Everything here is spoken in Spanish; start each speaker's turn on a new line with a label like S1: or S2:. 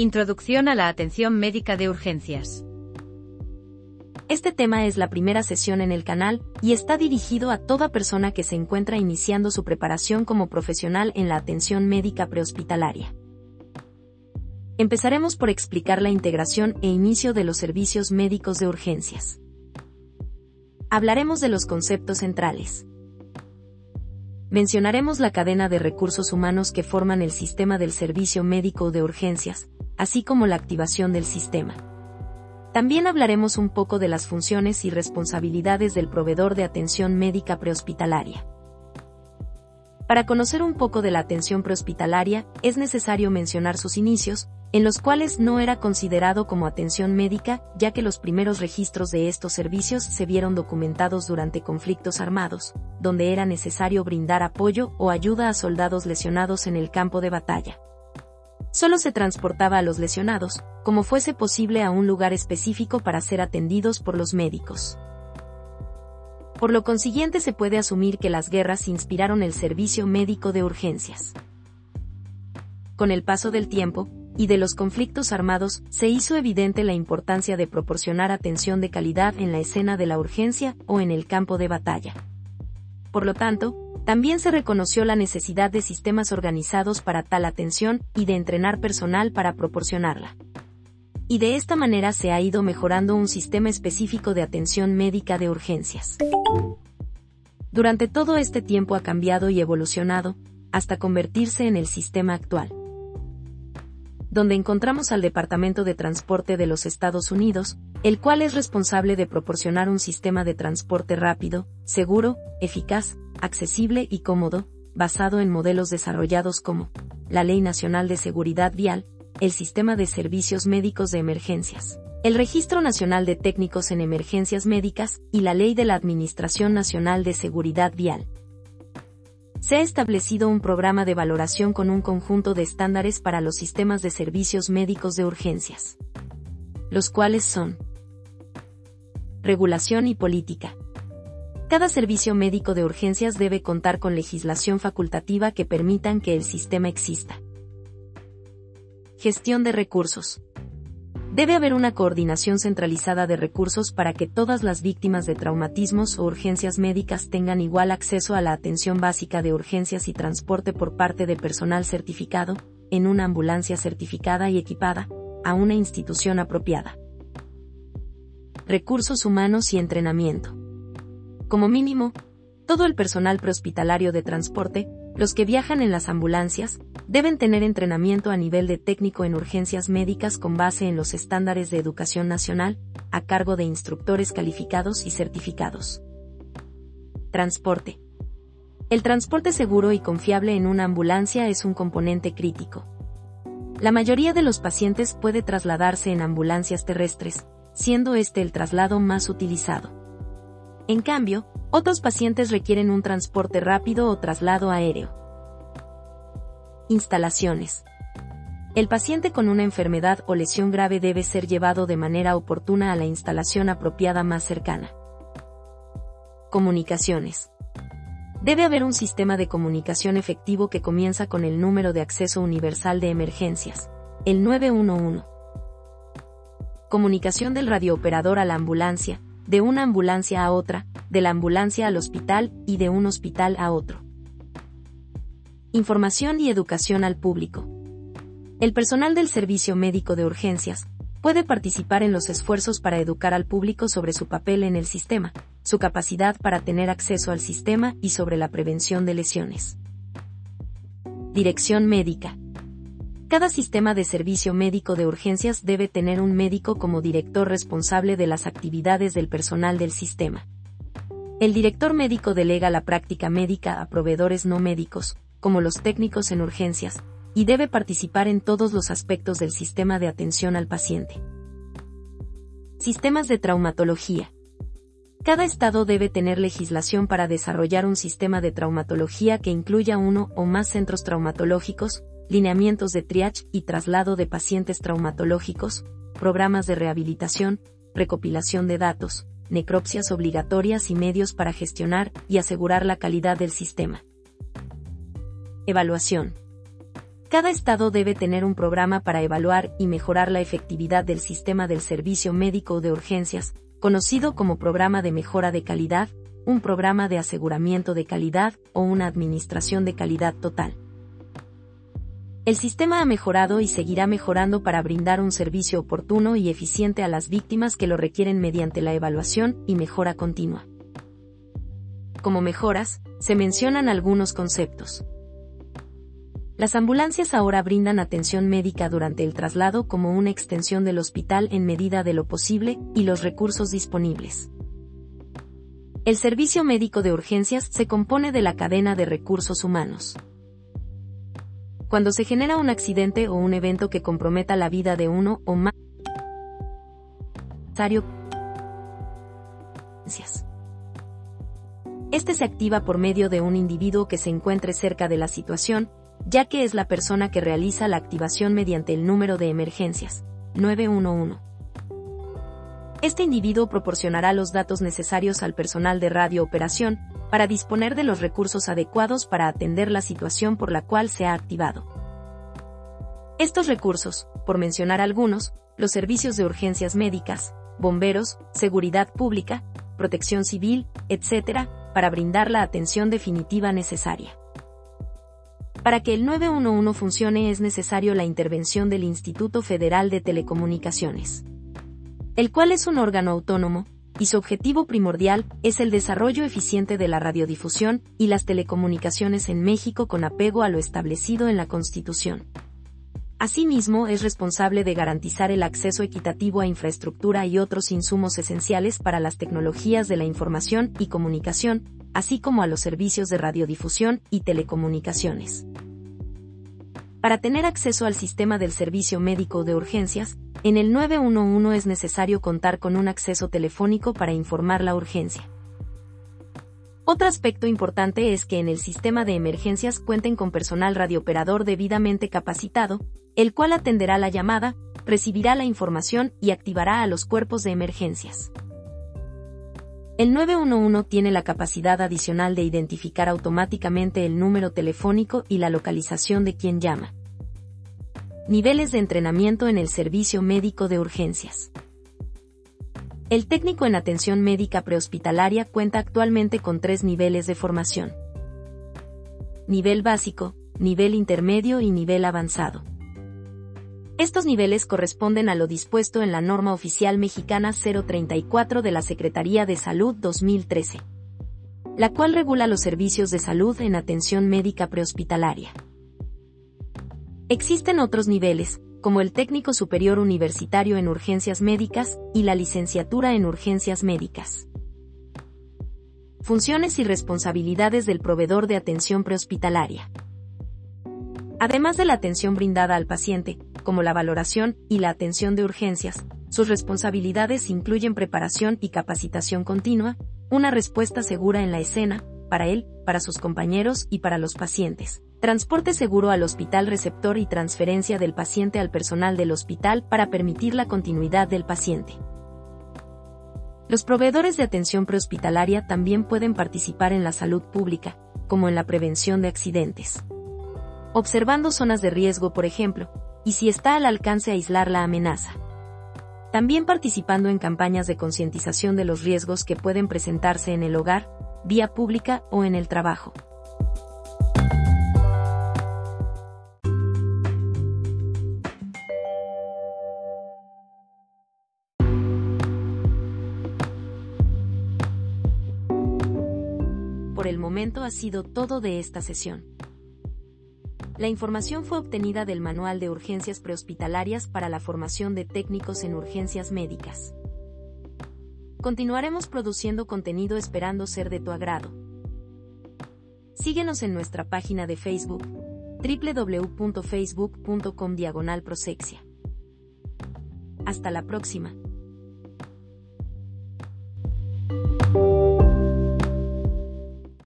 S1: Introducción a la atención médica de urgencias.
S2: Este tema es la primera sesión en el canal y está dirigido a toda persona que se encuentra iniciando su preparación como profesional en la atención médica prehospitalaria. Empezaremos por explicar la integración e inicio de los servicios médicos de urgencias. Hablaremos de los conceptos centrales. Mencionaremos la cadena de recursos humanos que forman el sistema del servicio médico de urgencias, así como la activación del sistema. También hablaremos un poco de las funciones y responsabilidades del proveedor de atención médica prehospitalaria. Para conocer un poco de la atención prehospitalaria, es necesario mencionar sus inicios, en los cuales no era considerado como atención médica, ya que los primeros registros de estos servicios se vieron documentados durante conflictos armados, donde era necesario brindar apoyo o ayuda a soldados lesionados en el campo de batalla. Solo se transportaba a los lesionados, como fuese posible a un lugar específico para ser atendidos por los médicos. Por lo consiguiente se puede asumir que las guerras inspiraron el servicio médico de urgencias. Con el paso del tiempo, y de los conflictos armados, se hizo evidente la importancia de proporcionar atención de calidad en la escena de la urgencia o en el campo de batalla. Por lo tanto, también se reconoció la necesidad de sistemas organizados para tal atención y de entrenar personal para proporcionarla. Y de esta manera se ha ido mejorando un sistema específico de atención médica de urgencias. Durante todo este tiempo ha cambiado y evolucionado, hasta convertirse en el sistema actual donde encontramos al Departamento de Transporte de los Estados Unidos, el cual es responsable de proporcionar un sistema de transporte rápido, seguro, eficaz, accesible y cómodo, basado en modelos desarrollados como la Ley Nacional de Seguridad Vial, el Sistema de Servicios Médicos de Emergencias, el Registro Nacional de Técnicos en Emergencias Médicas y la Ley de la Administración Nacional de Seguridad Vial se ha establecido un programa de valoración con un conjunto de estándares para los sistemas de servicios médicos de urgencias. Los cuales son regulación y política. Cada servicio médico de urgencias debe contar con legislación facultativa que permitan que el sistema exista. Gestión de recursos. Debe haber una coordinación centralizada de recursos para que todas las víctimas de traumatismos o urgencias médicas tengan igual acceso a la atención básica de urgencias y transporte por parte de personal certificado, en una ambulancia certificada y equipada, a una institución apropiada. Recursos humanos y entrenamiento. Como mínimo, todo el personal prehospitalario de transporte, los que viajan en las ambulancias, deben tener entrenamiento a nivel de técnico en urgencias médicas con base en los estándares de educación nacional, a cargo de instructores calificados y certificados. Transporte. El transporte seguro y confiable en una ambulancia es un componente crítico. La mayoría de los pacientes puede trasladarse en ambulancias terrestres, siendo este el traslado más utilizado. En cambio, otros pacientes requieren un transporte rápido o traslado aéreo. Instalaciones. El paciente con una enfermedad o lesión grave debe ser llevado de manera oportuna a la instalación apropiada más cercana. Comunicaciones. Debe haber un sistema de comunicación efectivo que comienza con el número de acceso universal de emergencias, el 911. Comunicación del radiooperador a la ambulancia, de una ambulancia a otra, de la ambulancia al hospital y de un hospital a otro. Información y educación al público. El personal del Servicio Médico de Urgencias puede participar en los esfuerzos para educar al público sobre su papel en el sistema, su capacidad para tener acceso al sistema y sobre la prevención de lesiones. Dirección médica. Cada sistema de servicio médico de urgencias debe tener un médico como director responsable de las actividades del personal del sistema. El director médico delega la práctica médica a proveedores no médicos, como los técnicos en urgencias, y debe participar en todos los aspectos del sistema de atención al paciente. Sistemas de traumatología. Cada estado debe tener legislación para desarrollar un sistema de traumatología que incluya uno o más centros traumatológicos, lineamientos de triage y traslado de pacientes traumatológicos, programas de rehabilitación, recopilación de datos, necropsias obligatorias y medios para gestionar y asegurar la calidad del sistema. Evaluación. Cada estado debe tener un programa para evaluar y mejorar la efectividad del sistema del servicio médico de urgencias, conocido como programa de mejora de calidad, un programa de aseguramiento de calidad o una administración de calidad total. El sistema ha mejorado y seguirá mejorando para brindar un servicio oportuno y eficiente a las víctimas que lo requieren mediante la evaluación y mejora continua. Como mejoras, se mencionan algunos conceptos. Las ambulancias ahora brindan atención médica durante el traslado como una extensión del hospital en medida de lo posible y los recursos disponibles. El servicio médico de urgencias se compone de la cadena de recursos humanos. Cuando se genera un accidente o un evento que comprometa la vida de uno o más este se activa por medio de un individuo que se encuentre cerca de la situación, ya que es la persona que realiza la activación mediante el número de emergencias, 911. Este individuo proporcionará los datos necesarios al personal de radio operación, para disponer de los recursos adecuados para atender la situación por la cual se ha activado. Estos recursos, por mencionar algunos, los servicios de urgencias médicas, bomberos, seguridad pública, protección civil, etc., para brindar la atención definitiva necesaria. Para que el 911 funcione es necesario la intervención del Instituto Federal de Telecomunicaciones, el cual es un órgano autónomo, y su objetivo primordial es el desarrollo eficiente de la radiodifusión y las telecomunicaciones en México con apego a lo establecido en la Constitución. Asimismo, es responsable de garantizar el acceso equitativo a infraestructura y otros insumos esenciales para las tecnologías de la información y comunicación, así como a los servicios de radiodifusión y telecomunicaciones. Para tener acceso al sistema del servicio médico de urgencias, en el 911 es necesario contar con un acceso telefónico para informar la urgencia. Otro aspecto importante es que en el sistema de emergencias cuenten con personal radiooperador debidamente capacitado, el cual atenderá la llamada, recibirá la información y activará a los cuerpos de emergencias. El 911 tiene la capacidad adicional de identificar automáticamente el número telefónico y la localización de quien llama. Niveles de entrenamiento en el servicio médico de urgencias. El técnico en atención médica prehospitalaria cuenta actualmente con tres niveles de formación. Nivel básico, nivel intermedio y nivel avanzado. Estos niveles corresponden a lo dispuesto en la norma oficial mexicana 034 de la Secretaría de Salud 2013, la cual regula los servicios de salud en atención médica prehospitalaria. Existen otros niveles, como el técnico superior universitario en urgencias médicas y la licenciatura en urgencias médicas. Funciones y responsabilidades del proveedor de atención prehospitalaria. Además de la atención brindada al paciente, como la valoración y la atención de urgencias, sus responsabilidades incluyen preparación y capacitación continua, una respuesta segura en la escena, para él, para sus compañeros y para los pacientes, transporte seguro al hospital receptor y transferencia del paciente al personal del hospital para permitir la continuidad del paciente. Los proveedores de atención prehospitalaria también pueden participar en la salud pública, como en la prevención de accidentes. Observando zonas de riesgo, por ejemplo, y si está al alcance aislar la amenaza. También participando en campañas de concientización de los riesgos que pueden presentarse en el hogar, vía pública o en el trabajo. Por el momento ha sido todo de esta sesión. La información fue obtenida del Manual de Urgencias Prehospitalarias para la formación de técnicos en urgencias médicas. Continuaremos produciendo contenido esperando ser de tu agrado. Síguenos en nuestra página de Facebook www.facebook.com diagonal Hasta la próxima.